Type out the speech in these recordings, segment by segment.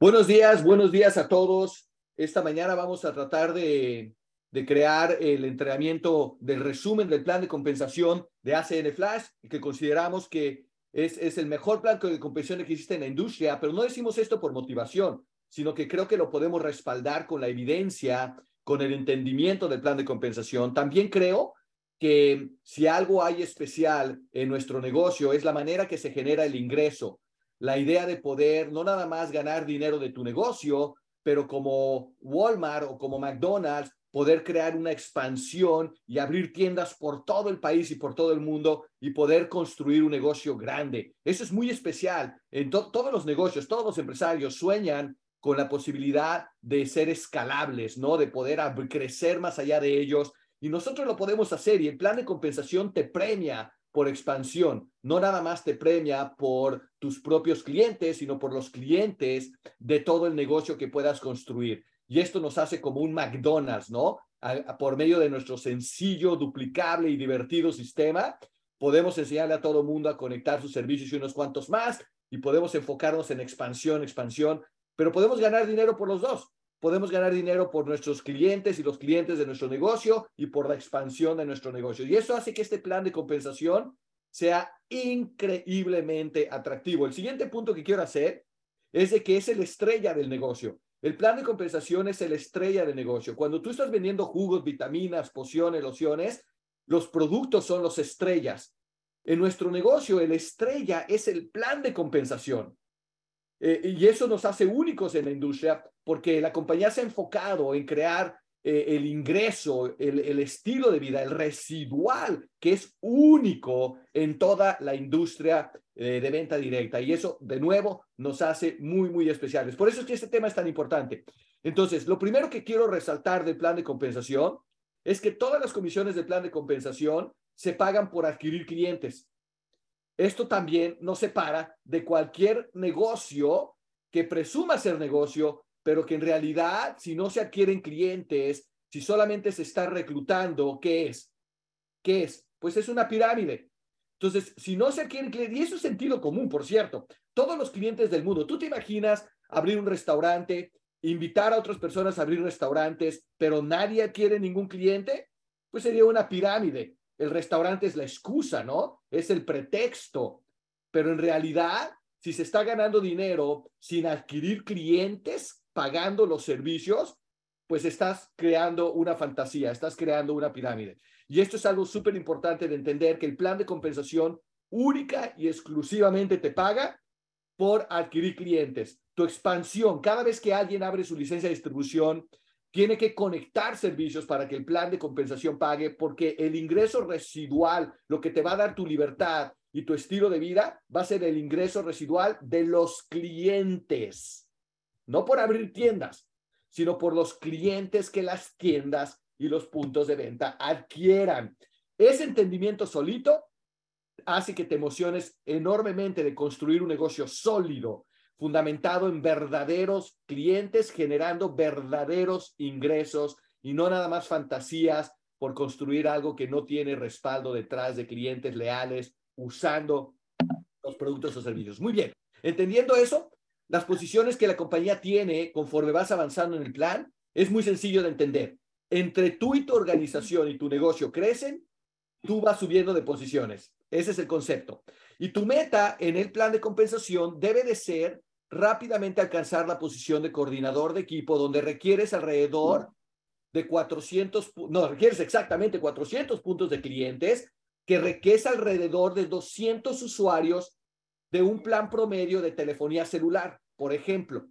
Buenos días, buenos días a todos. Esta mañana vamos a tratar de, crear el entrenamiento del resumen del plan de compensación de ACN Flash, que consideramos que es, es el mejor plan de compensación que existe en la industria, pero no decimos esto por motivación, sino que creo que lo podemos respaldar con la evidencia, con el entendimiento del plan de compensación. También creo que si algo hay especial en nuestro negocio es la manera que se genera el ingreso la idea de poder no nada más ganar dinero de tu negocio, pero como Walmart o como McDonald's, poder crear una expansión y abrir tiendas por todo el país y por todo el mundo y poder construir un negocio grande. Eso es muy especial. En todos los negocios, todos los empresarios sueñan con la posibilidad de ser escalables, ¿no? De poder crecer más allá de ellos. Y nosotros lo podemos hacer y el plan de compensación te premia por expansión. No nada más te premia por tus propios clientes, sino por los clientes de todo el negocio que puedas construir. Y esto nos hace como un McDonald's, ¿no? por medio de nuestro sencillo, duplicable y divertido sistema, podemos enseñarle a todo el mundo a conectar sus servicios y unos cuantos más, y podemos enfocarnos en expansión, expansión, pero podemos ganar dinero por los dos podemos ganar dinero por nuestros clientes y los clientes de nuestro negocio y por la expansión de nuestro negocio. Y eso hace que este plan de compensación sea increíblemente atractivo. El siguiente punto que quiero hacer es de que es el estrella del negocio. El plan de compensación es el estrella del negocio. Cuando tú estás vendiendo jugos, vitaminas, pociones, lociones, los productos son los estrellas. En nuestro negocio, el estrella es el plan de compensación. Eh, y eso nos hace únicos en la industria porque la compañía se ha enfocado en crear eh, el ingreso, el, estilo de vida, el residual, que es único en toda la industria eh, de venta directa. Y eso, de nuevo, nos hace muy, muy especiales. Por eso es que este tema es tan importante. Entonces, lo primero que quiero resaltar del plan de compensación es que todas las comisiones del plan de compensación se pagan por adquirir clientes. Esto también nos separa de cualquier negocio que presuma ser negocio, pero que en realidad, si no se adquieren clientes, si solamente se está reclutando, ¿qué es? ¿Qué es? Pues es una pirámide. Entonces, si no se adquieren clientes, y eso es sentido común, por cierto, todos los clientes del mundo, tú te imaginas abrir un restaurante, invitar a otras personas a abrir restaurantes, pero nadie adquiere ningún cliente, pues sería una pirámide el restaurante es la excusa, ¿no? Es el pretexto. Pero en realidad, si se está ganando dinero sin adquirir clientes, pagando los servicios, pues estás creando una fantasía, estás creando una pirámide. Y esto es algo súper importante de entender que el plan de compensación única y exclusivamente te paga por adquirir clientes. Tu expansión, cada vez que alguien abre su licencia de distribución, tiene que conectar servicios para que el plan de compensación pague, porque el ingreso residual, lo que te va a dar tu libertad y tu estilo de vida, va a ser el ingreso residual de los clientes. No por abrir tiendas, sino por los clientes que las tiendas y los puntos de venta adquieran. Ese entendimiento solito hace que te emociones enormemente de construir un negocio sólido, fundamentado en verdaderos clientes, generando verdaderos ingresos y no nada más fantasías por construir algo que no tiene respaldo detrás de clientes leales usando los productos o servicios. Muy bien, entendiendo eso, las posiciones que la compañía tiene conforme vas avanzando en el plan es muy sencillo de entender. Entre tú y tu organización y tu negocio crecen, tú vas subiendo de posiciones. Ese es el concepto. Y tu meta en el plan de compensación debe de ser rápidamente alcanzar la posición de coordinador de equipo, donde requieres alrededor de 400, no, requieres exactamente 400 puntos de clientes, que requiere alrededor de 200 usuarios de un plan promedio de telefonía celular, por ejemplo.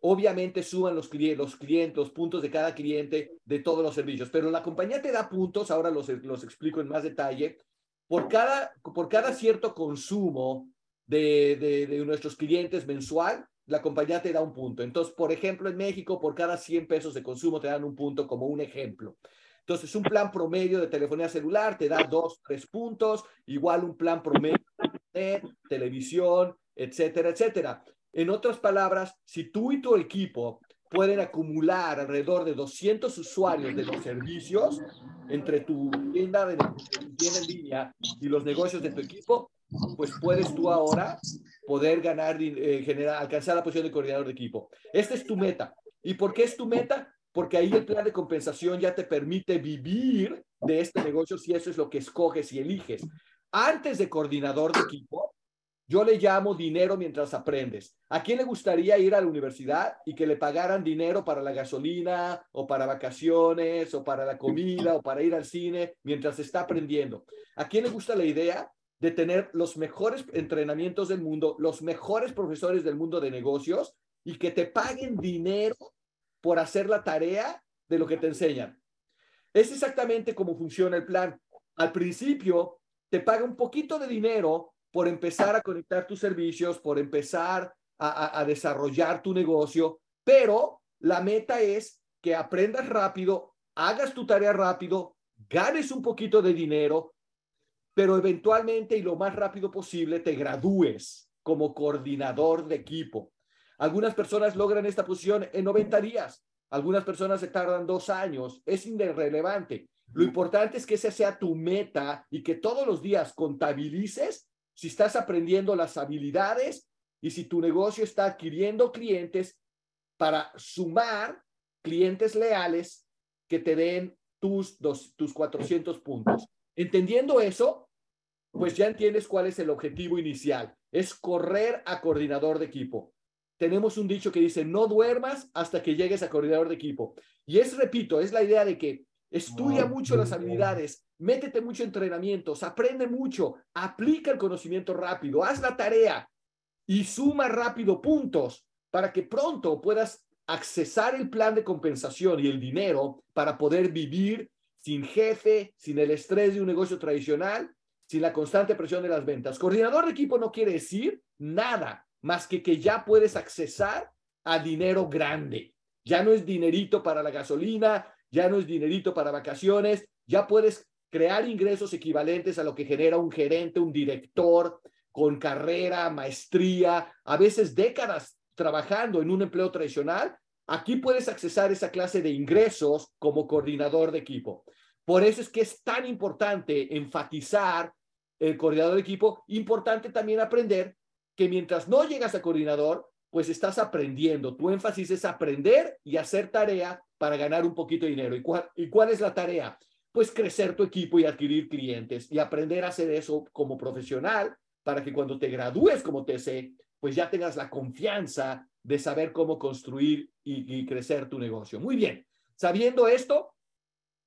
Obviamente suban los, los clientes, los puntos de cada cliente de todos los servicios, pero la compañía te da puntos, ahora los, los explico en más detalle, por cada, por cada cierto consumo de, de, nuestros clientes mensual, la compañía te da un punto. Entonces, por ejemplo, en México, por cada 100 pesos de consumo te dan un punto como un ejemplo. Entonces, un plan promedio de telefonía celular te da dos, tres puntos, igual un plan promedio de televisión, etcétera, etcétera. En otras palabras, si tú y tu equipo pueden acumular alrededor de 200 usuarios de los servicios entre tu tienda de tienda en línea y los negocios de tu equipo, pues puedes tú ahora poder ganar, eh, generar, alcanzar la posición de coordinador de equipo. Esta es tu meta. ¿Y por qué es tu meta? Porque ahí el plan de compensación ya te permite vivir de este negocio si eso es lo que escoges y eliges. Antes de coordinador de equipo, yo le llamo dinero mientras aprendes. ¿A quién le gustaría ir a la universidad y que le pagaran dinero para la gasolina o para vacaciones o para la comida o para ir al cine mientras está aprendiendo? ¿A quién le gusta la idea de tener los mejores entrenamientos del mundo, los mejores profesores del mundo de negocios y que te paguen dinero por hacer la tarea de lo que te enseñan? Es exactamente como funciona el plan. Al principio te paga un poquito de dinero por empezar a conectar tus servicios, por empezar a, desarrollar tu negocio, pero la meta es que aprendas rápido, hagas tu tarea rápido, ganes un poquito de dinero, pero eventualmente y lo más rápido posible te gradúes como coordinador de equipo. Algunas personas logran esta posición en 90 días, algunas personas se tardan dos años, es irrelevante. Lo importante es que esa sea tu meta y que todos los días contabilices si estás aprendiendo las habilidades y si tu negocio está adquiriendo clientes para sumar clientes leales que te den tus, dos, tus 400 puntos. Entendiendo eso, pues ya entiendes cuál es el objetivo inicial. Es correr a coordinador de equipo. Tenemos un dicho que dice, no duermas hasta que llegues a coordinador de equipo. Y es, repito, es la idea de que estudia mucho las habilidades, métete mucho en entrenamientos, aprende mucho, aplica el conocimiento rápido, haz la tarea y suma rápido puntos para que pronto puedas accesar el plan de compensación y el dinero para poder vivir sin jefe, sin el estrés de un negocio tradicional, sin la constante presión de las ventas. Coordinador de equipo no quiere decir nada más que que ya puedes accesar a dinero grande. Ya no es dinerito para la gasolina, ya no es dinerito para vacaciones, ya puedes crear ingresos equivalentes a lo que genera un gerente, un director con carrera, maestría, a veces décadas trabajando en un empleo tradicional, aquí puedes accesar esa clase de ingresos como coordinador de equipo. Por eso es que es tan importante enfatizar el coordinador de equipo, importante también aprender que mientras no llegas a coordinador, pues estás aprendiendo. Tu énfasis es aprender y hacer tarea para ganar un poquito de dinero. ¿Y cuál, ¿Y cuál es la tarea? pues crecer tu equipo y adquirir clientes y aprender a hacer eso como profesional para que cuando te gradúes como TC, pues ya tengas la confianza de saber cómo construir y, crecer tu negocio. Muy bien, sabiendo esto,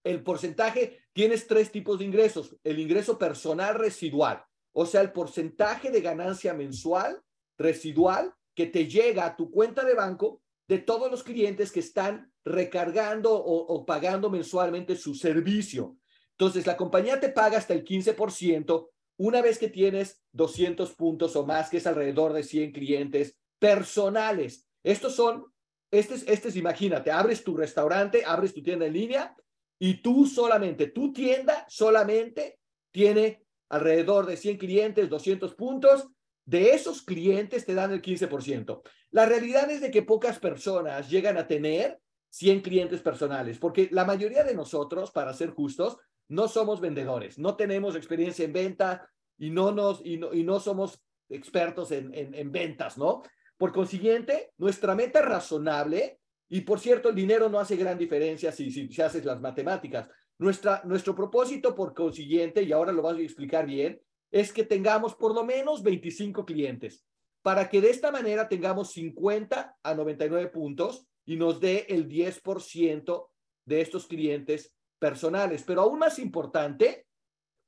el porcentaje, tienes tres tipos de ingresos. El ingreso personal residual, o sea, el porcentaje de ganancia mensual residual que te llega a tu cuenta de banco de todos los clientes que están recargando o, pagando mensualmente su servicio. Entonces, la compañía te paga hasta el 15% una vez que tienes 200 puntos o más, que es alrededor de 100 clientes personales. Estos son, este es, este es, imagínate, abres tu restaurante, abres tu tienda en línea y tú solamente, tu tienda solamente tiene alrededor de 100 clientes, 200 puntos de esos clientes te dan el 15%. La realidad es de que pocas personas llegan a tener 100 clientes personales, porque la mayoría de nosotros, para ser justos, no somos vendedores, no tenemos experiencia en venta y no, nos, y no, y no somos expertos en, en, ventas, ¿no? Por consiguiente, nuestra meta razonable, y por cierto, el dinero no hace gran diferencia si, si, si haces las matemáticas. Nuestra, nuestro propósito, por consiguiente, y ahora lo vas a explicar bien, es que tengamos por lo menos 25 clientes para que de esta manera tengamos 50 a 99 puntos y nos dé el 10% de estos clientes personales. Pero aún más importante,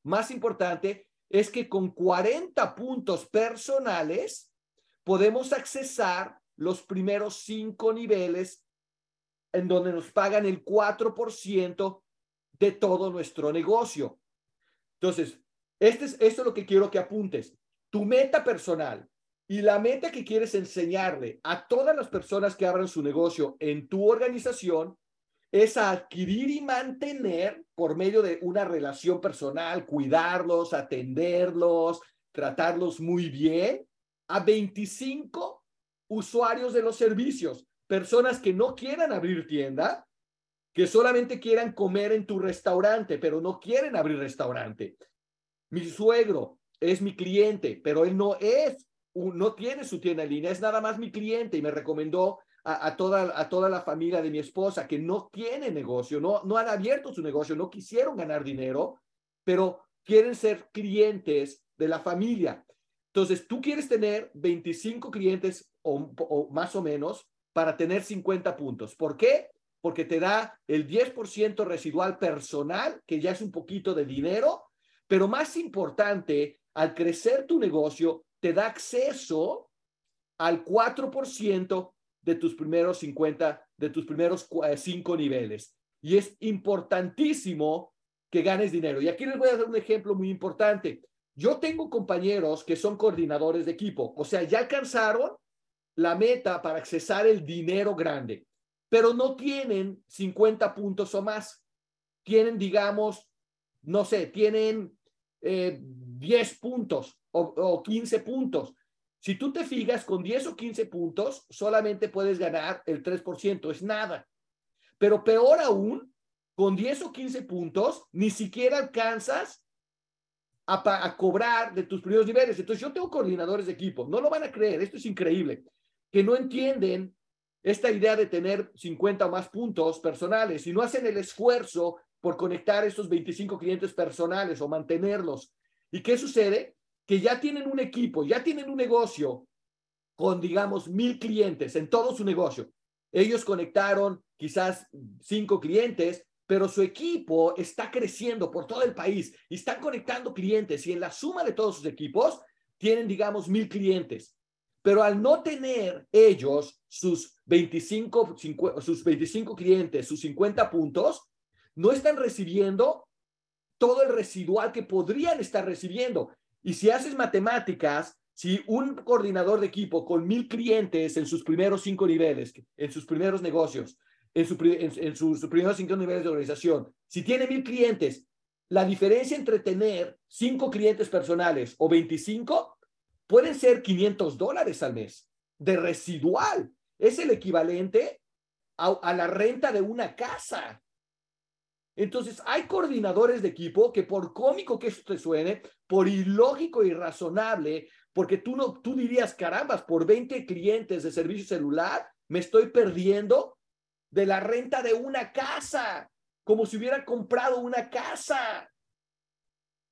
más importante es que con 40 puntos personales podemos accesar los primeros cinco niveles en donde nos pagan el 4% de todo nuestro negocio. Entonces, este es, esto es lo que quiero que apuntes. Tu meta personal y la meta que quieres enseñarle a todas las personas que abran su negocio en tu organización es adquirir y mantener por medio de una relación personal, cuidarlos, atenderlos, tratarlos muy bien a 25 usuarios de los servicios, personas que no quieran abrir tienda, que solamente quieran comer en tu restaurante, pero no quieren abrir restaurante. Mi suegro es mi cliente, pero él no es no tiene su tienda en línea, es nada más mi cliente y me recomendó a, toda, a toda la familia de mi esposa que no tiene negocio, no, no han abierto su negocio, no quisieron ganar dinero, pero quieren ser clientes de la familia. Entonces, tú quieres tener 25 clientes o, más o menos para tener 50 puntos. ¿Por qué? Porque te da el 10% residual personal, que ya es un poquito de dinero, pero más importante, al crecer tu negocio, te da acceso al 4% de tus primeros 50, de tus primeros 5 niveles. Y es importantísimo que ganes dinero. Y aquí les voy a dar un ejemplo muy importante. Yo tengo compañeros que son coordinadores de equipo, o sea, ya alcanzaron la meta para accesar el dinero grande, pero no tienen 50 puntos o más. Tienen, digamos, no sé, tienen 10 eh, puntos o, o 15 puntos. Si tú te fijas, con 10 o 15 puntos, solamente puedes ganar el 3%, es nada. Pero peor aún, con 10 o 15 puntos, ni siquiera alcanzas a, cobrar de tus primeros niveles. Entonces yo tengo coordinadores de equipo, no lo van a creer, esto es increíble, que no entienden esta idea de tener 50 o más puntos personales y no hacen el esfuerzo por conectar estos 25 clientes personales o mantenerlos. ¿Y qué sucede? Que ya tienen un equipo, ya tienen un negocio con, digamos, mil clientes en todo su negocio. Ellos conectaron quizás cinco clientes, pero su equipo está creciendo por todo el país y están conectando clientes y en la suma de todos sus equipos tienen, digamos, mil clientes. Pero al no tener ellos sus 25, sus 25 clientes, sus 50 puntos, no están recibiendo todo el residual que podrían estar recibiendo. Y si haces matemáticas, si un coordinador de equipo con mil clientes en sus primeros cinco niveles, en sus primeros negocios, en, en, sus primeros cinco niveles de organización, si tiene mil clientes, la diferencia entre tener cinco clientes personales o 25 pueden ser 500 dólares al mes de residual. Es el equivalente a, la renta de una casa. Entonces, hay coordinadores de equipo que por cómico que esto te suene, por ilógico y razonable, porque tú no, tú dirías, carambas, por 20 clientes de servicio celular, me estoy perdiendo de la renta de una casa, como si hubiera comprado una casa.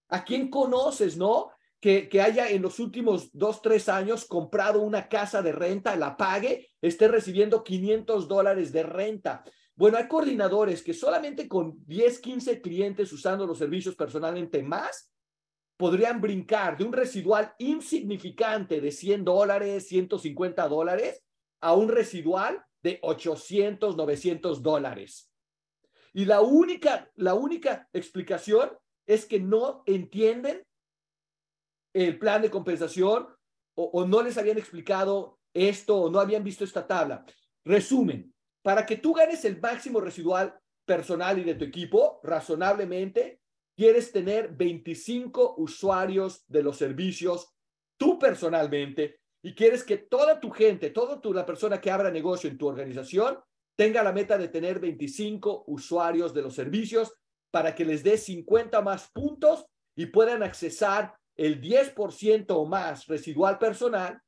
¿A quién conoces, no? Que, que, haya en los últimos dos, tres años comprado una casa de renta, la pague, esté recibiendo 500 dólares de renta. Bueno, hay coordinadores que solamente con 10, 15 clientes usando los servicios personalmente más, podrían brincar de un residual insignificante de 100 dólares, 150 dólares, a un residual de 800, 900 dólares. Y la única, la única explicación es que no entienden el plan de compensación o, no les habían explicado esto o no habían visto esta tabla. Resumen, para que tú ganes el máximo residual personal y de tu equipo, razonablemente, quieres tener 25 usuarios de los servicios tú personalmente y quieres que toda tu gente, toda tu, la persona que abra negocio en tu organización, tenga la meta de tener 25 usuarios de los servicios para que les dé 50 más puntos y puedan accesar el 10% o más residual personal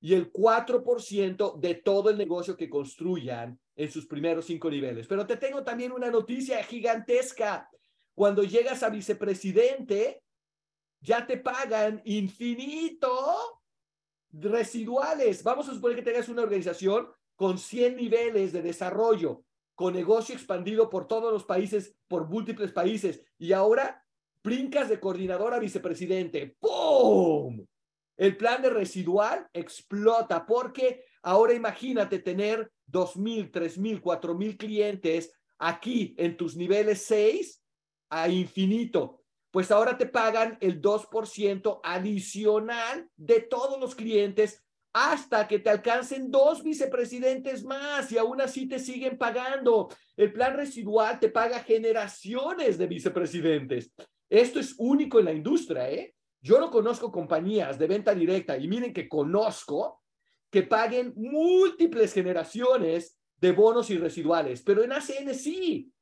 y el 4% de todo el negocio que construyan en sus primeros cinco niveles. Pero te tengo también una noticia gigantesca. Cuando llegas a vicepresidente, ya te pagan infinito residuales. Vamos a suponer que tengas una organización con 100 niveles de desarrollo, con negocio expandido por todos los países, por múltiples países, y ahora brincas de coordinador a vicepresidente. ¡Pum! El plan de residual explota porque ahora imagínate tener 2.000, 3.000, 4.000 clientes aquí en tus niveles 6 a infinito pues ahora te pagan el 2% adicional de todos los clientes hasta que te alcancen dos vicepresidentes más y aún así te siguen pagando. El plan residual te paga generaciones de vicepresidentes. Esto es único en la industria, ¿eh? Yo no conozco compañías de venta directa y miren que conozco que paguen múltiples generaciones de bonos y residuales, pero en ACN sí,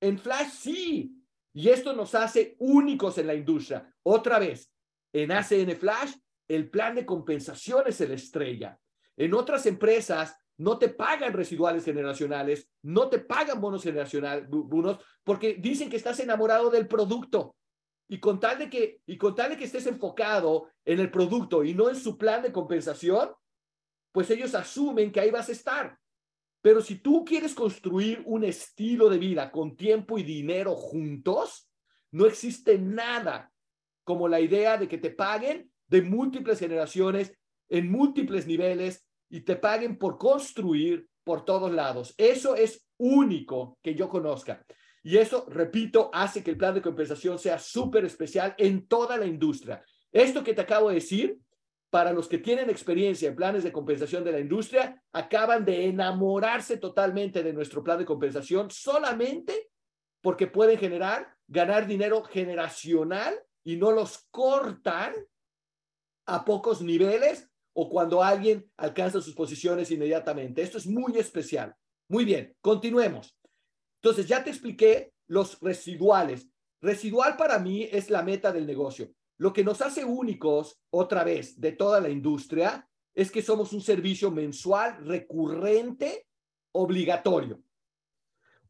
en Flash sí, y esto nos hace únicos en la industria. Otra vez, en ACN Flash el plan de compensación es el estrella. En otras empresas no te pagan residuales generacionales, no te pagan bonos generacionales, bonos, porque dicen que estás enamorado del producto. Y con tal de que, y con tal de que estés enfocado en el producto y no en su plan de compensación, pues ellos asumen que ahí vas a estar. Pero si tú quieres construir un estilo de vida con tiempo y dinero juntos, no existe nada como la idea de que te paguen de múltiples generaciones, en múltiples niveles, y te paguen por construir por todos lados. Eso es único que yo conozca. Y eso, repito, hace que el plan de compensación sea súper especial en toda la industria. Esto que te acabo de decir, para los que tienen experiencia en planes de compensación de la industria, acaban de enamorarse totalmente de nuestro plan de compensación solamente porque pueden generar, ganar dinero generacional y no los cortan a pocos niveles o cuando alguien alcanza sus posiciones inmediatamente. Esto es muy especial. Muy bien, continuemos. Entonces, ya te expliqué los residuales. Residual para mí es la meta del negocio. Lo que nos hace únicos, otra vez, de toda la industria, es que somos un servicio mensual, recurrente, obligatorio.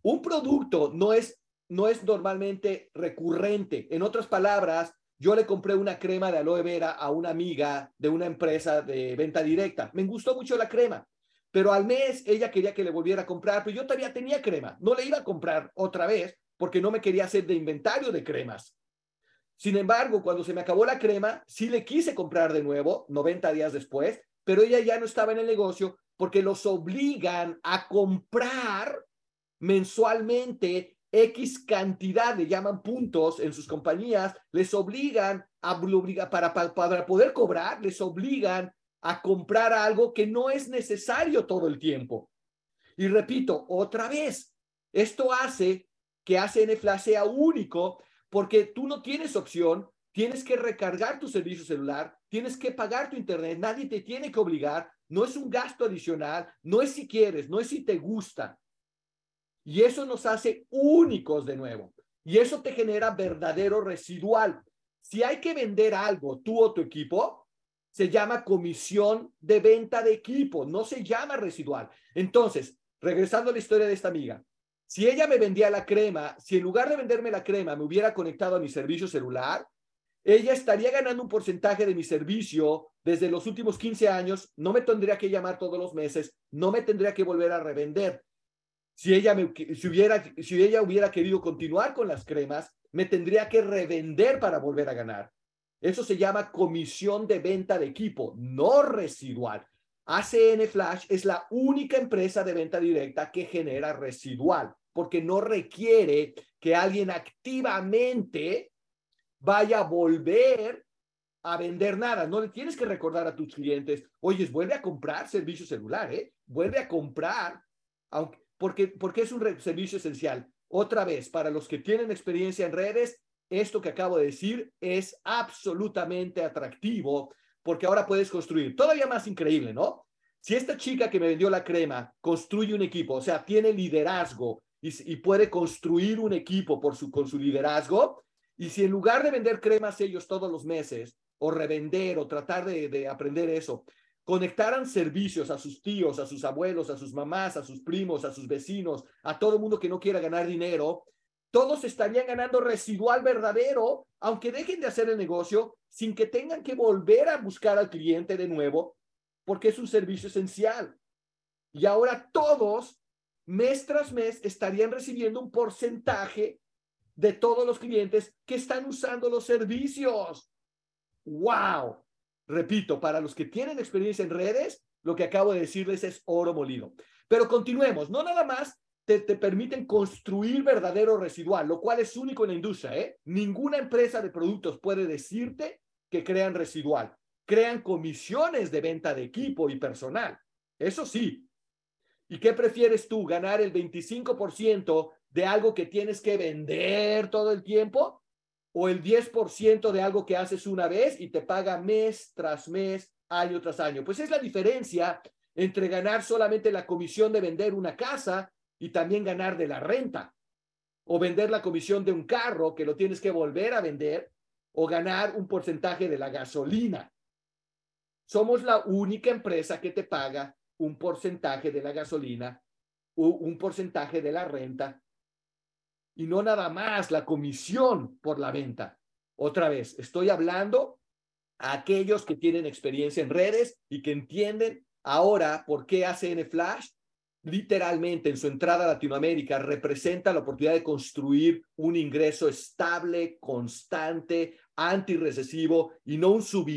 Un producto no es, no es normalmente recurrente. En otras palabras, yo le compré una crema de aloe vera a una amiga de una empresa de venta directa. Me gustó mucho la crema, pero al mes ella quería que le volviera a comprar, pero yo todavía tenía crema. No le iba a comprar otra vez porque no me quería hacer de inventario de cremas. Sin embargo, cuando se me acabó la crema, sí le quise comprar de nuevo, 90 días después, pero ella ya no estaba en el negocio porque los obligan a comprar mensualmente X cantidad, le llaman puntos en sus compañías, les obligan a para, para, para poder cobrar, les obligan a comprar algo que no es necesario todo el tiempo. Y repito, otra vez, esto hace que ACN Flash sea único porque tú no tienes opción, tienes que recargar tu servicio celular, tienes que pagar tu internet, nadie te tiene que obligar, no es un gasto adicional, no es si quieres, no es si te gusta, y eso nos hace únicos de nuevo. Y eso te genera verdadero residual. Si hay que vender algo, tú o tu equipo, se llama comisión de venta de equipo, no se llama residual. Entonces, regresando a la historia de esta amiga, si ella me vendía la crema, si en lugar de venderme la crema me hubiera conectado a mi servicio celular, ella estaría ganando un porcentaje de mi servicio desde los últimos 15 años, no me tendría que llamar todos los meses, no me tendría que volver a revender. Si ella, me, si, hubiera, si ella hubiera querido continuar con las cremas, me tendría que revender para volver a ganar. Eso se llama comisión de venta de equipo, no residual. ACN Flash es la única empresa de venta directa que genera residual, porque no requiere que alguien activamente vaya a volver a vender nada. No le tienes que recordar a tus clientes, oye, vuelve a comprar servicio celular, ¿eh? Vuelve a comprar, aunque, porque, es un servicio esencial. Otra vez, para los que tienen experiencia en redes, esto que acabo de decir es absolutamente atractivo porque ahora puedes construir. Todavía más increíble, ¿no? Si esta chica que me vendió la crema construye un equipo, o sea, tiene liderazgo y, puede construir un equipo por su, con su liderazgo, y si en lugar de vender cremas ellos todos los meses, o revender, o tratar de, de aprender eso, conectaran servicios a sus tíos, a sus abuelos, a sus mamás, a sus primos, a sus vecinos, a todo mundo que no quiera ganar dinero, todos estarían ganando residual verdadero, aunque dejen de hacer el negocio sin que tengan que volver a buscar al cliente de nuevo, porque es un servicio esencial. Y ahora todos, mes tras mes, estarían recibiendo un porcentaje de todos los clientes que están usando los servicios. ¡Wow! Repito, para los que tienen experiencia en redes, lo que acabo de decirles es oro molido. Pero continuemos, no nada más te, permiten construir verdadero residual, lo cual es único en la industria. ¿eh? Ninguna empresa de productos puede decirte que crean residual. Crean comisiones de venta de equipo y personal. Eso sí. ¿Y qué prefieres tú? ¿Ganar el 25% de algo que tienes que vender todo el tiempo? o el 10% de algo que haces una vez y te paga mes tras mes, año tras año. Pues es la diferencia entre ganar solamente la comisión de vender una casa y también ganar de la renta, o vender la comisión de un carro que lo tienes que volver a vender, o ganar un porcentaje de la gasolina. somos la única empresa que te paga un porcentaje de la gasolina, un porcentaje de la renta y no nada más la comisión por la venta. Otra vez, estoy hablando a aquellos que tienen experiencia en redes y que entienden ahora por qué ACN Flash literalmente en su entrada a Latinoamérica representa la oportunidad de construir un ingreso estable, constante, antirrecesivo y no un sub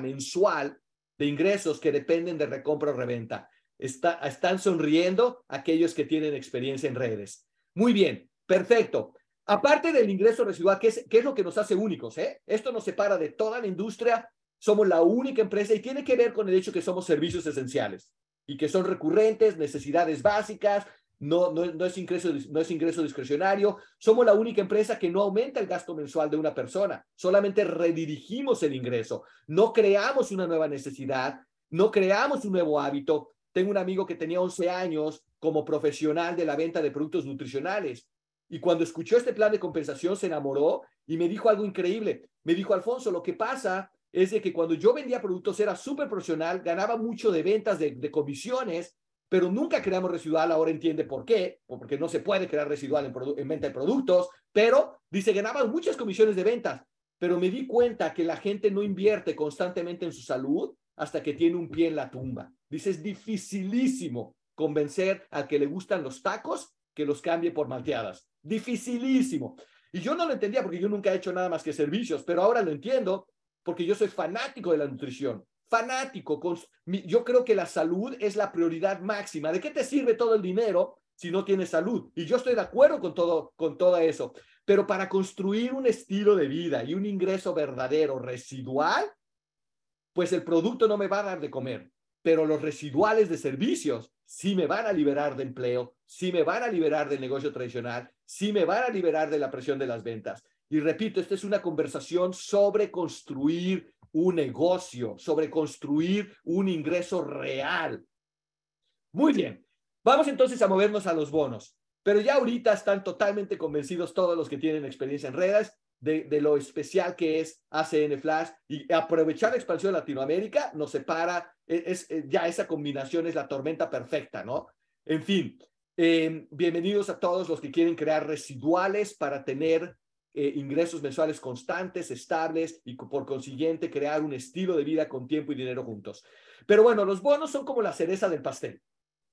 mensual de ingresos que dependen de recompra o reventa. están sonriendo aquellos que tienen experiencia en redes. Muy bien, perfecto. Aparte del ingreso residual, ¿qué es, qué es lo que nos hace únicos? Eh? Esto nos separa de toda la industria. Somos la única empresa y tiene que ver con el hecho que somos servicios esenciales y que son recurrentes, necesidades básicas, no, no, no, es ingreso, no es ingreso discrecionario. Somos la única empresa que no aumenta el gasto mensual de una persona, solamente redirigimos el ingreso. No creamos una nueva necesidad, no creamos un nuevo hábito. Tengo un amigo que tenía 11 años como profesional de la venta de productos nutricionales y cuando escuchó este plan de compensación se enamoró y me dijo algo increíble. Me dijo, Alfonso, lo que pasa es de que cuando yo vendía productos era súper profesional, ganaba mucho de ventas, de, comisiones, pero nunca creamos residual. Ahora entiende por qué, porque no se puede crear residual en, en venta de productos, pero dice, ganaba muchas comisiones de ventas, pero me di cuenta que la gente no invierte constantemente en su salud hasta que tiene un pie en la tumba. Dice, es dificilísimo convencer al que le gustan los tacos que los cambie por malteadas. Dificilísimo. Y yo no lo entendía porque yo nunca he hecho nada más que servicios, pero ahora lo entiendo porque yo soy fanático de la nutrición, fanático. Con, yo creo que la salud es la prioridad máxima. ¿De qué te sirve todo el dinero si no tienes salud? Y yo estoy de acuerdo con todo, con todo eso. Pero para construir un estilo de vida y un ingreso verdadero, residual, pues el producto no me va a dar de comer, pero los residuales de servicios sí me van a liberar de empleo, sí me van a liberar del negocio tradicional, sí me van a liberar de la presión de las ventas. Y repito, esta es una conversación sobre construir un negocio, sobre construir un ingreso real. Muy bien, vamos entonces a movernos a los bonos. Pero ya ahorita están totalmente convencidos todos los que tienen experiencia en redes de, lo especial que es ACN Flash y aprovechar la expansión de Latinoamérica nos separa, e, es, es, ya esa combinación es la tormenta perfecta, ¿no? En fin, eh, bienvenidos a todos los que quieren crear residuales para tener eh, ingresos mensuales constantes, estables y por consiguiente crear un estilo de vida con tiempo y dinero juntos. Pero bueno, los bonos son como la cereza del pastel.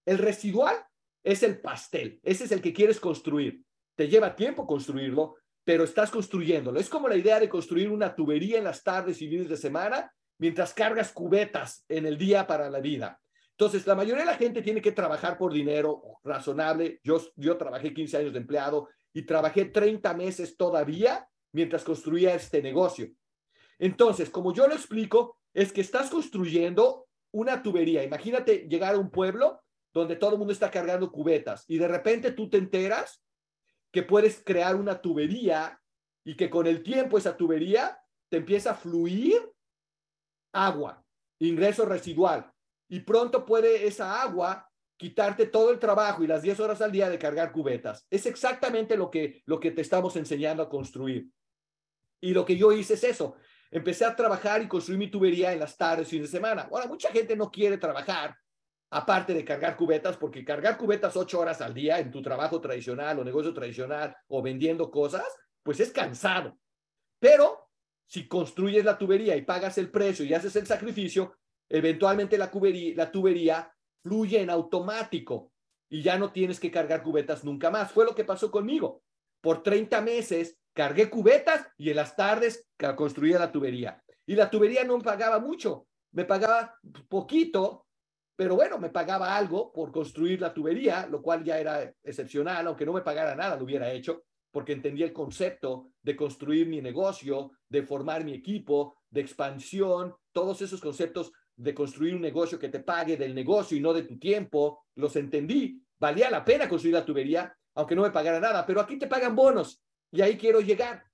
El residual es el pastel, ese es el que quieres construir. Te lleva tiempo construirlo, pero estás construyéndolo. Es como la idea de construir una tubería en las tardes y fines de semana mientras cargas cubetas en el día para la vida. Entonces, la mayoría de la gente tiene que trabajar por dinero razonable. Yo, yo trabajé 15 años de empleado y trabajé 30 meses todavía mientras construía este negocio. Entonces, como yo lo explico, es que estás construyendo una tubería. Imagínate llegar a un pueblo donde todo el mundo está cargando cubetas y de repente tú te enteras que puedes crear una tubería y que con el tiempo esa tubería te empieza a fluir agua, ingreso residual. Y pronto puede esa agua quitarte todo el trabajo y las 10 horas al día de cargar cubetas. Es exactamente lo que, lo que te estamos enseñando a construir. Y lo que yo hice es eso. Empecé a trabajar y construir mi tubería en las tardes, fines de semana. Ahora, mucha gente no quiere trabajar aparte de cargar cubetas, porque cargar cubetas ocho horas al día en tu trabajo tradicional o negocio tradicional o vendiendo cosas, pues es cansado. Pero si construyes la tubería y pagas el precio y haces el sacrificio, eventualmente la, la tubería fluye en automático y ya no tienes que cargar cubetas nunca más. Fue lo que pasó conmigo. Por 30 meses cargué cubetas y en las tardes construía la tubería. Y la tubería no me pagaba mucho, me pagaba poquito, pero bueno, me pagaba algo por construir la tubería, lo cual ya era excepcional, aunque no me pagara nada, lo hubiera hecho, porque entendía el concepto de construir mi negocio, de formar mi equipo, de expansión, todos esos conceptos de construir un negocio que te pague del negocio y no de tu tiempo, los entendí. Valía la pena construir la tubería, aunque no me pagara nada, pero aquí te pagan bonos y ahí quiero llegar.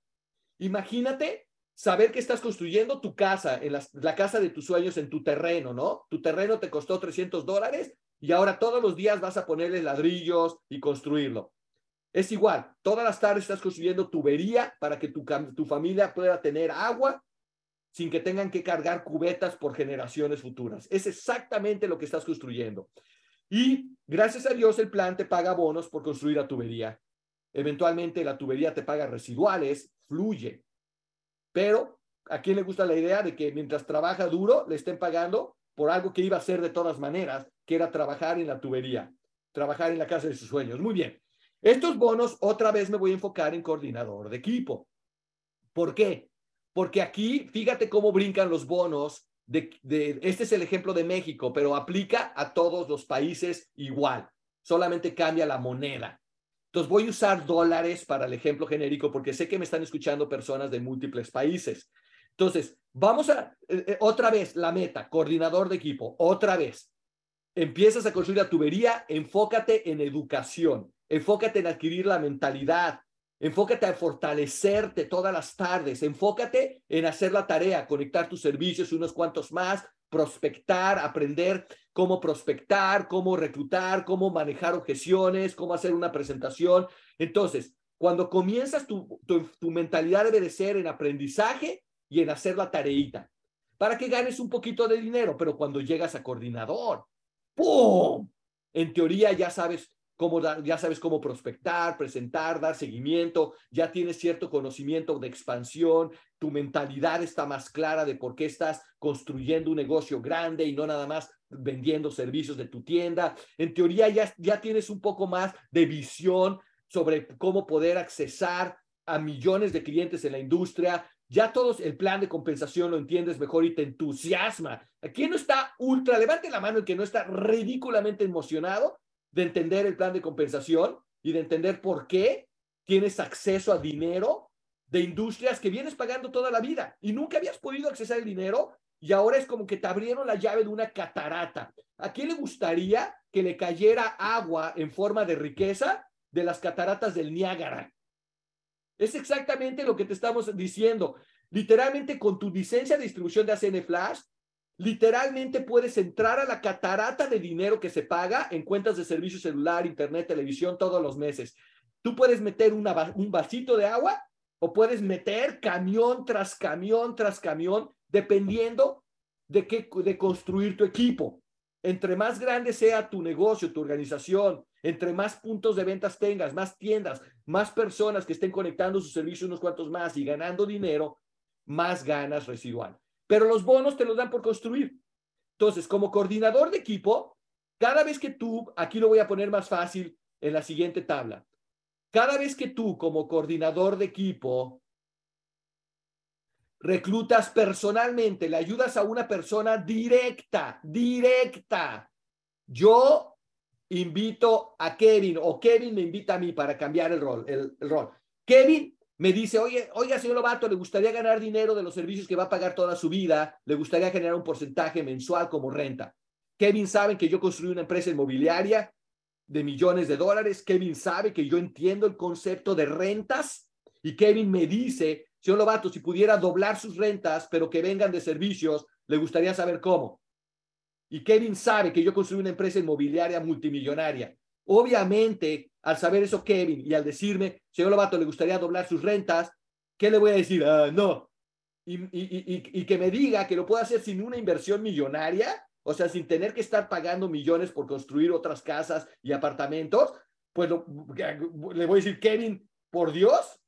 Imagínate saber que estás construyendo tu casa, en la, casa de tus sueños, en tu terreno, ¿no? Tu terreno te costó 300 dólares y ahora todos los días vas a ponerle ladrillos y construirlo. Es igual, todas las tardes estás construyendo tubería para que tu, tu familia pueda tener agua sin que tengan que cargar cubetas por generaciones futuras. Es exactamente lo que estás construyendo. Y gracias a Dios el plan te paga bonos por construir la tubería. Eventualmente la tubería te paga residuales, fluye. Pero ¿a quién le gusta la idea de que mientras trabaja duro le estén pagando por algo que iba a hacer de todas maneras, que era trabajar en la tubería, trabajar en la casa de sus sueños? Muy bien. Estos bonos, otra vez me voy a enfocar en coordinador de equipo. ¿Por qué? Porque aquí, fíjate cómo brincan los bonos. De, este es el ejemplo de México, pero aplica a todos los países igual. Solamente cambia la moneda. Entonces voy a usar dólares para el ejemplo genérico porque sé que me están escuchando personas de múltiples países. Entonces, vamos a, eh, eh, otra vez, la meta, coordinador de equipo, otra vez. Empiezas a construir la tubería, enfócate en educación, enfócate en adquirir la mentalidad, enfócate en fortalecerte todas las tardes, enfócate en hacer la tarea, conectar tus servicios, unos cuantos más, prospectar, aprender cómo prospectar, cómo reclutar, cómo manejar objeciones, cómo hacer una presentación. Entonces, cuando comienzas, tu, tu, mentalidad debe de ser en aprendizaje y en hacer la tareita para que ganes un poquito de dinero, pero cuando llegas a coordinador, ¡pum! En teoría ya sabes cómo ya sabes cómo prospectar, presentar, dar seguimiento, ya tienes cierto conocimiento de expansión, tu mentalidad está más clara de por qué estás construyendo un negocio grande y no nada más vendiendo servicios de tu tienda. En teoría ya, ya tienes un poco más de visión sobre cómo poder accesar a millones de clientes en la industria. Ya todos el plan de compensación lo entiendes mejor y te entusiasma. ¿Quién no está ultra? Levante la mano el que no está ridículamente emocionado de entender el plan de compensación y de entender por qué tienes acceso a dinero de industrias que vienes pagando toda la vida y nunca habías podido accesar el dinero y ahora es como que te abrieron la llave de una catarata. ¿A quién le gustaría que le cayera agua en forma de riqueza de las cataratas del Niágara? Es exactamente lo que te estamos diciendo. Literalmente con tu licencia de distribución de ACN Flash, Literalmente puedes entrar a la catarata de dinero que se paga en cuentas de servicio celular, internet, televisión todos los meses. Tú puedes meter un vasito de agua o puedes meter camión tras camión tras camión, dependiendo de, qué, de construir tu equipo. Entre más grande sea tu negocio, tu organización, entre más puntos de ventas tengas, más tiendas, más personas que estén conectando sus servicios unos cuantos más y ganando dinero, más ganas residual pero los bonos te los dan por construir. Entonces, como coordinador de equipo, cada vez que tú, aquí lo voy a poner más fácil en la siguiente tabla, cada vez que tú como coordinador de equipo reclutas personalmente, le ayudas a una persona directa, directa. Yo invito a Kevin o Kevin me invita a mí para cambiar el rol, el, el rol. Kevin me dice, oye, oiga, señor Lobato, le gustaría ganar dinero de los servicios que va a pagar toda su vida, le gustaría generar un porcentaje mensual como renta. Kevin sabe que yo construí una empresa inmobiliaria de millones de dólares. Kevin sabe que yo entiendo el concepto de rentas y Kevin me dice, señor Lobato, si pudiera doblar sus rentas, pero que vengan de servicios, le gustaría saber cómo. Y Kevin sabe que yo construí una empresa inmobiliaria multimillonaria. Obviamente, al saber eso Kevin y al decirme, señor Lobato, le gustaría doblar sus rentas, ¿qué le voy a decir? Ah, no. Y, y, que me diga que lo puedo hacer sin una inversión millonaria, o sea, sin tener que estar pagando millones por construir otras casas y apartamentos, pues le voy a decir, Kevin, por Dios.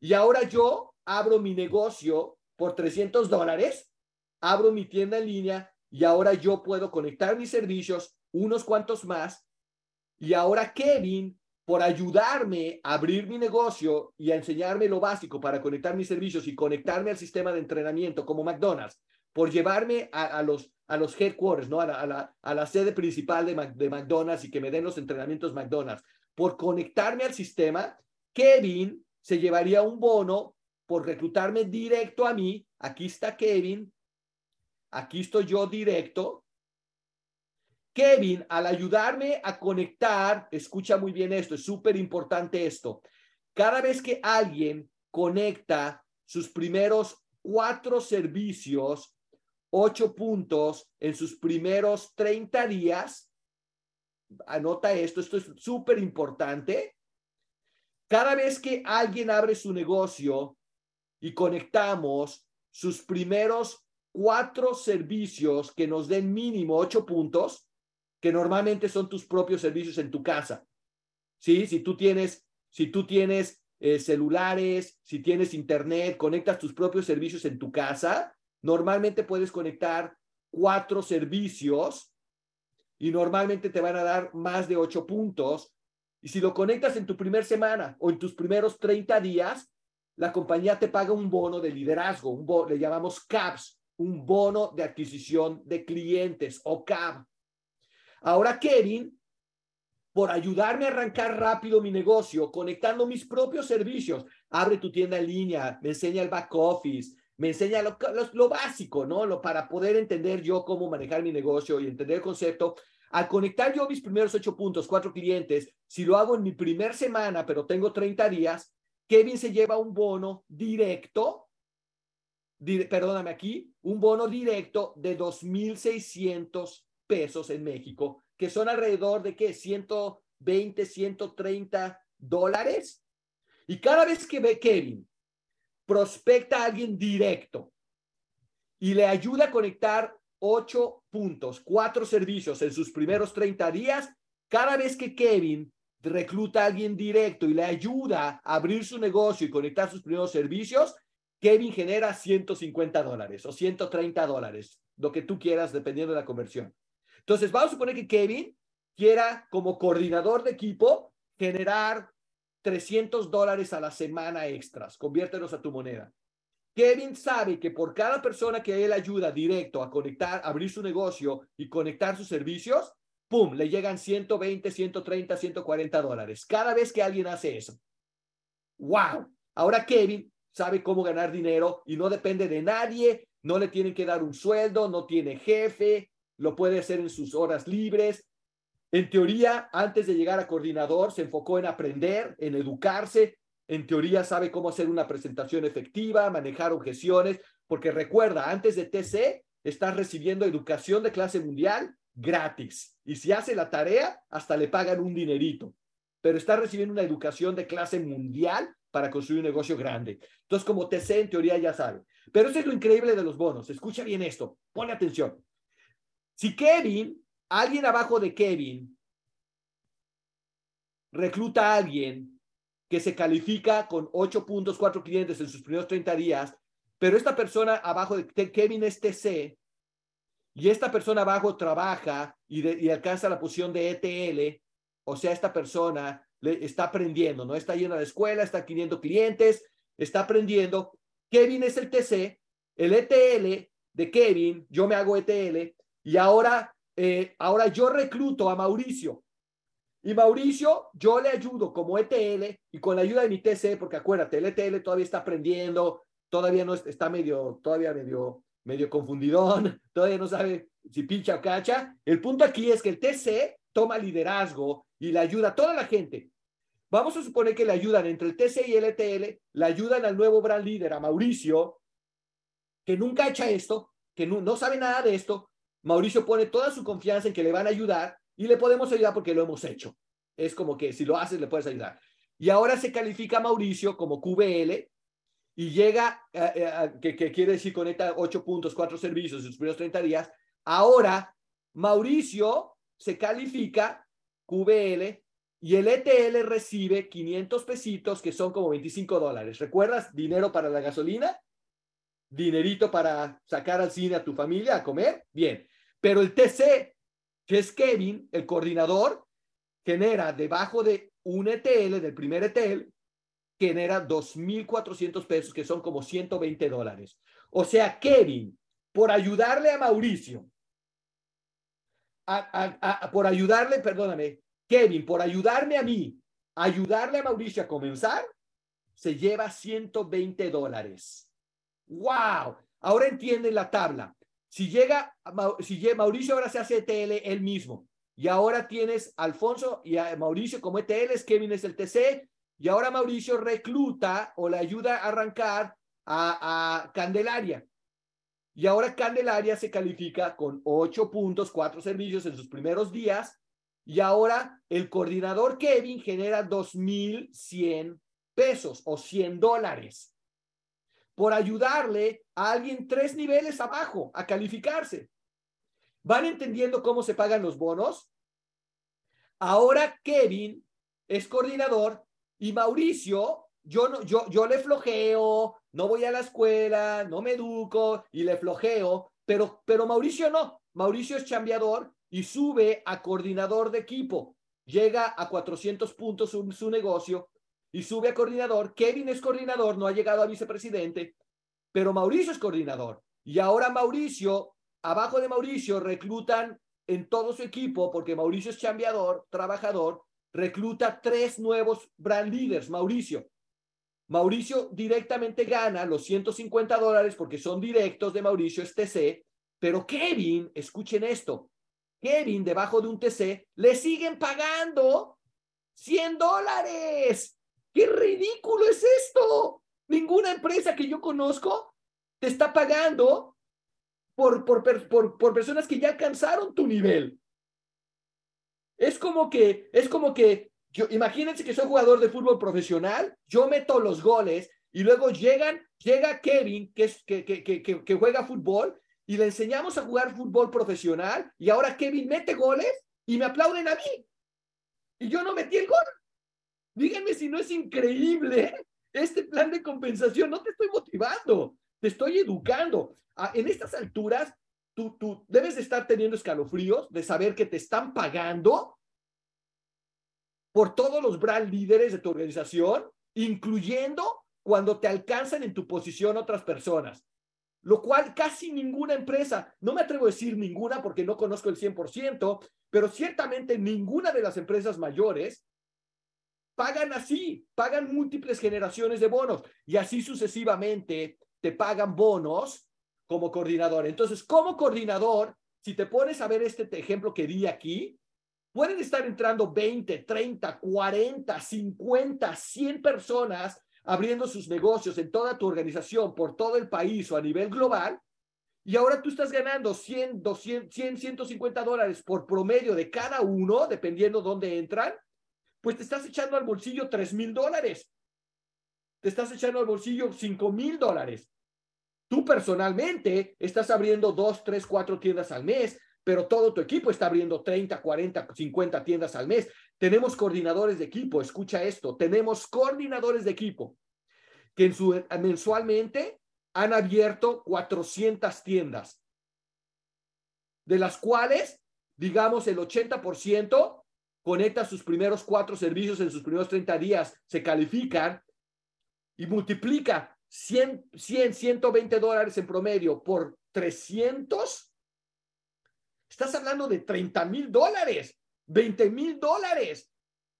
Y ahora yo abro mi negocio por 300 dólares, abro mi tienda en línea y ahora yo puedo conectar mis servicios, unos cuantos más, y ahora Kevin, por ayudarme a abrir mi negocio y a enseñarme lo básico para conectar mis servicios y conectarme al sistema de entrenamiento como McDonald's, por llevarme a, los, a los headquarters, ¿no? a, la, a, la, sede principal de, de McDonald's y que me den los entrenamientos McDonald's, por conectarme al sistema, Kevin se llevaría un bono por reclutarme directo a mí. Aquí está Kevin, aquí estoy yo directo, Kevin, al ayudarme a conectar, escucha muy bien esto, es súper importante esto. Cada vez que alguien conecta sus primeros cuatro servicios, ocho puntos en sus primeros 30 días, anota esto, esto es súper importante. Cada vez que alguien abre su negocio y conectamos sus primeros cuatro servicios que nos den mínimo ocho puntos, que normalmente son tus propios servicios en tu casa. ¿Sí? Si tú tienes, si tú tienes eh, celulares, si tienes internet, conectas tus propios servicios en tu casa, normalmente puedes conectar cuatro servicios y normalmente te van a dar más de ocho puntos. Y si lo conectas en tu primer semana o en tus primeros 30 días, la compañía te paga un bono de liderazgo, un le llamamos CAPS, un bono de adquisición de clientes o CAB. Ahora Kevin, por ayudarme a arrancar rápido mi negocio, conectando mis propios servicios, abre tu tienda en línea, me enseña el back office, me enseña lo, básico, ¿no? Lo, para poder entender yo cómo manejar mi negocio y entender el concepto. Al conectar yo mis primeros ocho puntos, cuatro clientes, si lo hago en mi primer semana, pero tengo 30 días, Kevin se lleva un bono directo, perdóname aquí, un bono directo de 2.600 pesos en México, que son alrededor de qué, 120, 130 dólares. Y cada vez que ve Kevin prospecta a alguien directo y le ayuda a conectar ocho puntos, cuatro servicios en sus primeros 30 días, cada vez que Kevin recluta a alguien directo y le ayuda a abrir su negocio y conectar sus primeros servicios, Kevin genera 150 dólares o 130 dólares, lo que tú quieras dependiendo de la conversión. Entonces, vamos a suponer que Kevin quiera como coordinador de equipo generar 300 dólares a la semana extras. Conviértelos a tu moneda. Kevin sabe que por cada persona que él ayuda directo a conectar, abrir su negocio y conectar sus servicios, ¡pum! Le llegan 120, 130, 140 dólares. Cada vez que alguien hace eso. ¡Wow! Ahora Kevin sabe cómo ganar dinero y no depende de nadie, no le tienen que dar un sueldo, no tiene jefe, lo puede hacer en sus horas libres. En teoría, antes de llegar a coordinador, se enfocó en aprender, en educarse. En teoría, sabe cómo hacer una presentación efectiva, manejar objeciones, porque recuerda, antes de TC, estás recibiendo educación de clase mundial gratis. Y si hace la tarea, hasta le pagan un dinerito. Pero está recibiendo una educación de clase mundial para construir un negocio grande. Entonces, como TC, en teoría ya sabe. Pero eso es lo increíble de los bonos. Escucha bien esto. Pone atención. Si Kevin, alguien abajo de Kevin, recluta a alguien que se califica con 8 puntos, 4 clientes en sus primeros 30 días, pero esta persona abajo de Kevin es TC, y esta persona abajo trabaja y, alcanza la posición de ETL, o sea, esta persona le está aprendiendo, ¿no? Está yendo a la escuela, está adquiriendo clientes, está aprendiendo. Kevin es el TC, el ETL de Kevin, yo me hago ETL, y ahora, eh, ahora yo recluto a Mauricio. Y Mauricio, yo le ayudo como ETL y con la ayuda de mi TC, porque acuérdate, el ETL todavía está aprendiendo, todavía no está medio, todavía medio medio confundidón, todavía no sabe si pincha o cacha. El punto aquí es que el TC toma liderazgo y le ayuda a toda la gente. Vamos a suponer que le ayudan entre el TC y el ETL, le ayudan al nuevo brand líder, a Mauricio, que nunca echa esto, que no, no sabe nada de esto. Mauricio pone toda su confianza en que le van a ayudar y le podemos ayudar porque lo hemos hecho. Es como que si lo haces, le puedes ayudar. Y ahora se califica Mauricio como QBL y llega, eh, eh, que, quiere decir conecta ocho puntos, cuatro servicios en sus primeros 30 días, ahora Mauricio se califica QBL y el ETL recibe 500 pesitos que son como 25 dólares. ¿Recuerdas? Dinero para la gasolina, dinerito para sacar al cine a tu familia a comer. Bien, pero el TC, que es Kevin, el coordinador, genera debajo de un ETL, del primer ETL, genera 2.400 pesos, que son como 120 dólares. O sea, Kevin, por ayudarle a Mauricio, por ayudarle, perdóname, Kevin, por ayudarme a mí, ayudarle a Mauricio a comenzar, se lleva 120 dólares. ¡Wow! Ahora entienden la tabla. Si llega, si Mauricio ahora se hace ETL él mismo, y ahora tienes Alfonso y a Mauricio como ETL, Kevin es el TC, y ahora Mauricio recluta o le ayuda a arrancar a, Candelaria. Y ahora Candelaria se califica con ocho puntos, cuatro servicios en sus primeros días. Y ahora el coordinador Kevin genera 2.100 pesos o 100 dólares. Por ayudarle a alguien tres niveles abajo a calificarse. ¿Van entendiendo cómo se pagan los bonos? Ahora Kevin es coordinador y Mauricio, yo, no, yo, yo le flojeo, no voy a la escuela, no me educo y le flojeo, pero, pero Mauricio no. Mauricio es chambeador y sube a coordinador de equipo. Llega a 400 puntos su, su negocio y sube a coordinador. Kevin es coordinador, no ha llegado a vicepresidente, pero Mauricio es coordinador. Y ahora Mauricio, abajo de Mauricio, reclutan en todo su equipo, porque Mauricio es chambeador, trabajador, recluta tres nuevos brand leaders, Mauricio. Mauricio directamente gana los 150 dólares porque son directos de Mauricio, es TC, pero Kevin, escuchen esto, Kevin debajo de un TC le siguen pagando 100 dólares. ¡Qué ridículo es esto! Ninguna empresa que yo conozco te está pagando por, por, por, por personas que ya alcanzaron tu nivel. Es como que, es como que, imagínense que soy jugador de fútbol profesional, yo meto los goles y luego llegan, llega Kevin, que, que, que, que juega fútbol, y le enseñamos a jugar fútbol profesional, y ahora Kevin mete goles y me aplauden a mí. Y yo no metí el gol. Díganme si no es increíble este plan de compensación. No te estoy motivando, te estoy educando. Ah, en estas alturas, tú, tú debes de estar teniendo escalofríos de saber que te están pagando por todos los brand líderes de tu organización, incluyendo cuando te alcanzan en tu posición otras personas. Lo cual casi ninguna empresa, no me atrevo a decir ninguna porque no conozco el 100%, pero ciertamente ninguna de las empresas mayores pagan así, pagan múltiples generaciones de bonos y así sucesivamente te pagan bonos como coordinador. Entonces, como coordinador, si te pones a ver este ejemplo que di aquí, pueden estar entrando 20, 30, 40, 50, 100 personas abriendo sus negocios en toda tu organización por todo el país o a nivel global. Y ahora tú estás ganando 100, 200, 100, 150 dólares por promedio de cada uno, dependiendo dónde entran, pues te estás echando al bolsillo 3 mil dólares. Te estás echando al bolsillo 5 mil dólares. Tú personalmente estás abriendo 2, 3, 4 tiendas al mes, pero todo tu equipo está abriendo 30, 40, 50 tiendas al mes. Tenemos coordinadores de equipo, escucha esto, tenemos coordinadores de equipo que en su, mensualmente han abierto 400 tiendas, de las cuales, digamos, el 80% conecta sus primeros cuatro servicios en sus primeros 30 días, se califican y multiplica 100, 100 120 dólares en promedio por 300 Estás hablando de 30 mil dólares, 20 mil dólares,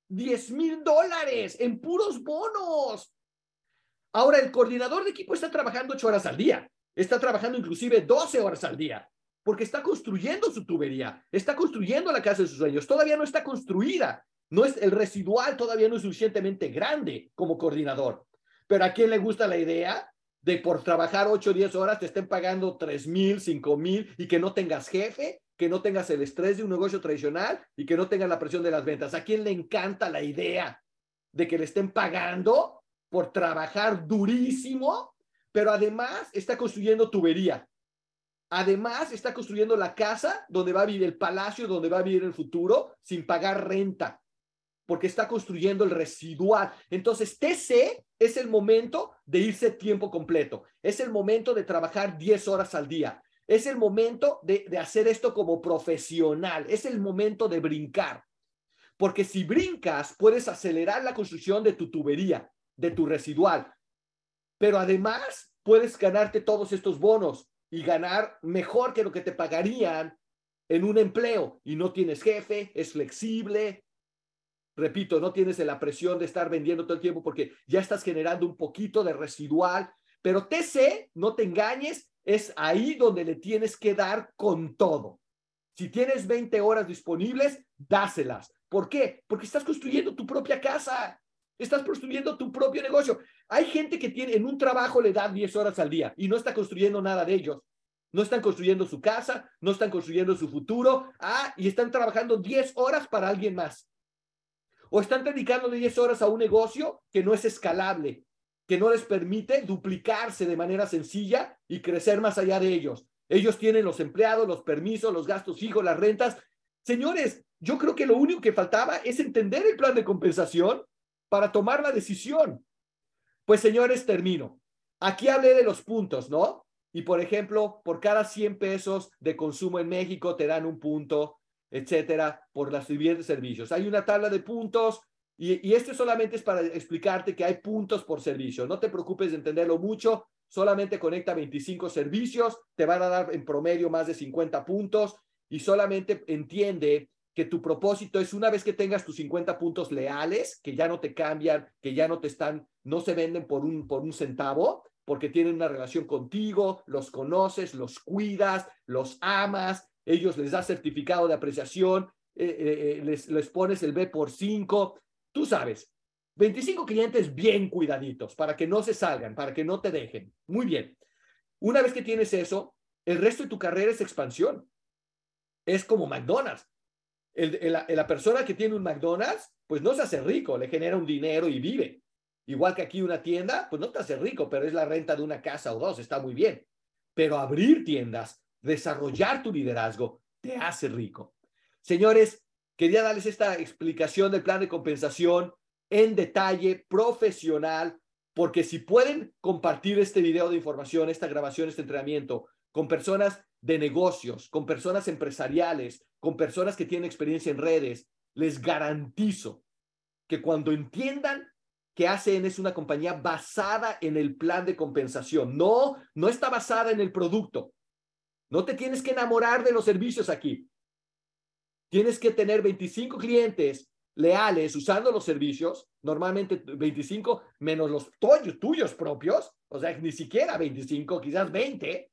10 mil dólares en puros bonos. Ahora, el coordinador de equipo está trabajando 8 horas al día, está trabajando inclusive 12 horas al día, porque está construyendo su tubería, está construyendo la casa de sus sueños, todavía no está construida, no es el residual todavía no es suficientemente grande como coordinador. Pero a quién le gusta la idea de por trabajar 8 o 10 horas te estén pagando 3 mil, 5 mil y que no tengas jefe que no tengas el estrés de un negocio tradicional y que no tengas la presión de las ventas. ¿A quién le encanta la idea de que le estén pagando por trabajar durísimo, pero además está construyendo tubería? Además está construyendo la casa donde va a vivir el palacio, donde va a vivir el futuro sin pagar renta, porque está construyendo el residual. Entonces, TC es el momento de irse tiempo completo. Es el momento de trabajar 10 horas al día es el momento de, hacer esto como profesional, es el momento de brincar. Porque si brincas, puedes acelerar la construcción de tu tubería, de tu residual. Pero además, puedes ganarte todos estos bonos y ganar mejor que lo que te pagarían en un empleo. Y no tienes jefe, es flexible. Repito, no tienes la presión de estar vendiendo todo el tiempo porque ya estás generando un poquito de residual. Pero TC, no te engañes, es ahí donde le tienes que dar con todo. Si tienes 20 horas disponibles, dáselas. ¿Por qué? Porque estás construyendo tu propia casa, estás construyendo tu propio negocio. Hay gente que tiene en un trabajo le da 10 horas al día y no está construyendo nada de ellos. No están construyendo su casa, no están construyendo su futuro, ah, y están trabajando 10 horas para alguien más. O están dedicando 10 horas a un negocio que no es escalable, que no les permite duplicarse de manera sencilla y crecer más allá de ellos. Ellos tienen los empleados, los permisos, los gastos fijos, las rentas. Señores, yo creo que lo único que faltaba es entender el plan de compensación para tomar la decisión. Pues señores, termino. Aquí hablé de los puntos, ¿no? Y por ejemplo, por cada 100 pesos de consumo en México te dan un punto, etcétera, por los siguientes servicios. Hay una tabla de puntos y, y esto solamente es para explicarte que hay puntos por servicio. No te preocupes de entenderlo mucho, solamente conecta 25 servicios, te van a dar en promedio más de 50 puntos y solamente entiende que tu propósito es una vez que tengas tus 50 puntos leales, que ya no te cambian, que ya no te están, no se venden por un, por un centavo, porque tienen una relación contigo, los conoces, los cuidas, los amas, ellos les das certificado de apreciación, eh, eh, eh, les, les pones el B por 5, tú sabes, 25 clientes bien cuidaditos para que no se salgan, para que no te dejen. Muy bien. Una vez que tienes eso, el resto de tu carrera es expansión. Es como McDonald's. La persona que tiene un McDonald's, pues no se hace rico, le genera un dinero y vive. Igual que aquí una tienda, pues no te hace rico, pero es la renta de una casa o dos, está muy bien. Pero abrir tiendas, desarrollar tu liderazgo, te hace rico. Señores, quería darles esta explicación del plan de compensación en detalle, profesional, porque si pueden compartir este video de información, esta grabación, este entrenamiento con personas de negocios, con personas empresariales, con personas que tienen experiencia en redes, les garantizo que cuando entiendan que ACN es una compañía basada en el plan de compensación, no, no está basada en el producto. No te tienes que enamorar de los servicios aquí. Tienes que tener 25 clientes leales usando los servicios, normalmente 25 menos los tuyos, tuyos propios, o sea, ni siquiera 25, quizás 20.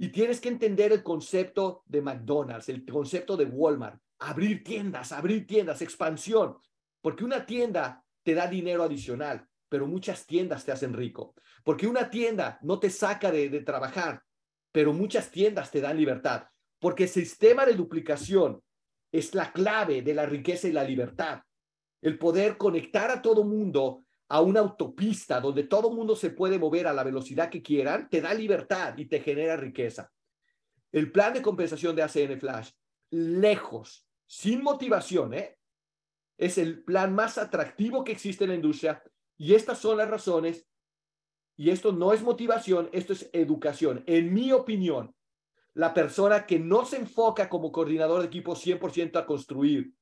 Y tienes que entender el concepto de McDonald's, el concepto de Walmart, abrir tiendas, abrir tiendas, expansión, porque una tienda te da dinero adicional, pero muchas tiendas te hacen rico, porque una tienda no te saca de, trabajar, pero muchas tiendas te dan libertad, porque el sistema de duplicación es la clave de la riqueza y la libertad. El poder conectar a todo mundo a una autopista donde todo mundo se puede mover a la velocidad que quieran, te da libertad y te genera riqueza. El plan de compensación de ACN Flash, lejos, sin motivación, ¿eh? es el plan más atractivo que existe en la industria y estas son las razones. Y esto no es motivación, esto es educación. En mi opinión, la persona que no se enfoca como coordinador de equipo 100% a construir,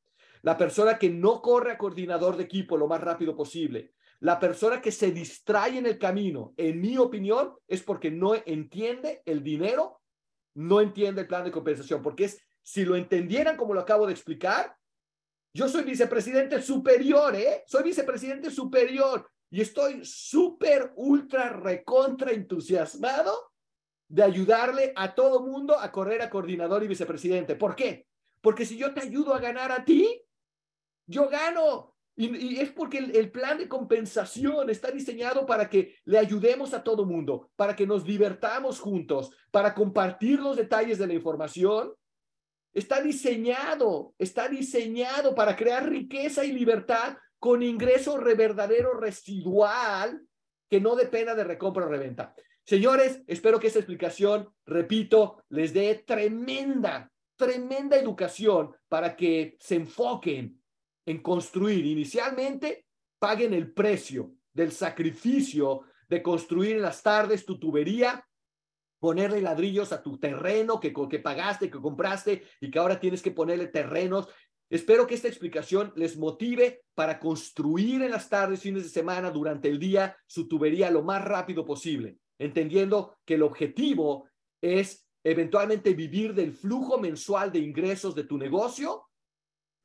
la persona que no corre a coordinador de equipo lo más rápido posible, la persona que se distrae en el camino, en mi opinión, es porque no entiende el dinero, no entiende el plan de compensación, porque es, si lo entendieran como lo acabo de explicar, yo soy vicepresidente superior, ¿eh? Soy vicepresidente superior y estoy súper, ultra, recontra entusiasmado de ayudarle a todo mundo a correr a coordinador y vicepresidente. ¿Por qué? Porque si yo te ayudo a ganar a ti, yo gano. Y, es porque el, plan de compensación está diseñado para que le ayudemos a todo mundo, para que nos divertamos juntos, para compartir los detalles de la información. Está diseñado, está diseñado para crear riqueza y libertad con ingreso verdadero residual que no dependa de recompra o reventa. Señores, espero que esta explicación, repito, les dé tremenda, tremenda educación para que se enfoquen en construir. Inicialmente, paguen el precio del sacrificio de construir en las tardes tu tubería, ponerle ladrillos a tu terreno que, que pagaste, que compraste y que ahora tienes que ponerle terrenos. Espero que esta explicación les motive para construir en las tardes, fines de semana, durante el día, su tubería lo más rápido posible entendiendo que el objetivo es eventualmente vivir del flujo mensual de ingresos de tu negocio,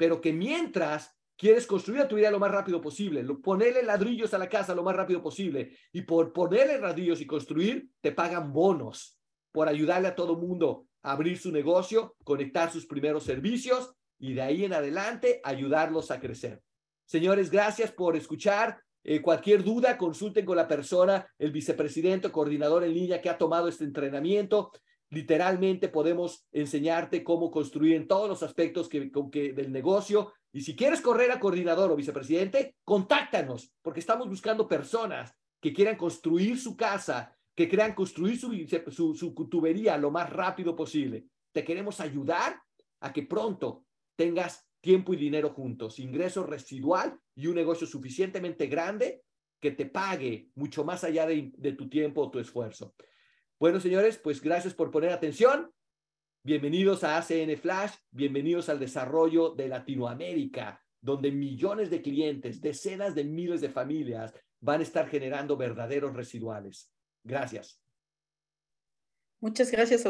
pero que mientras quieres construir tu vida lo más rápido posible, ponerle ladrillos a la casa lo más rápido posible y por ponerle ladrillos y construir, te pagan bonos por ayudarle a todo mundo a abrir su negocio, conectar sus primeros servicios y de ahí en adelante ayudarlos a crecer. Señores, gracias por escuchar. Eh, cualquier duda, consulten con la persona, el vicepresidente coordinador en línea que ha tomado este entrenamiento. Literalmente podemos enseñarte cómo construir en todos los aspectos que, que, del negocio. Y si quieres correr a coordinador o vicepresidente, contáctanos, porque estamos buscando personas que quieran construir su casa, que quieran construir su, su, tubería lo más rápido posible. Te queremos ayudar a que pronto tengas tiempo y dinero juntos, ingreso residual y un negocio suficientemente grande que te pague mucho más allá de tu tiempo o tu esfuerzo. Bueno, señores, pues gracias por poner atención. Bienvenidos a ACN Flash, bienvenidos al desarrollo de Latinoamérica, donde millones de clientes, decenas de miles de familias van a estar generando verdaderos residuales. Gracias. Muchas gracias a usted.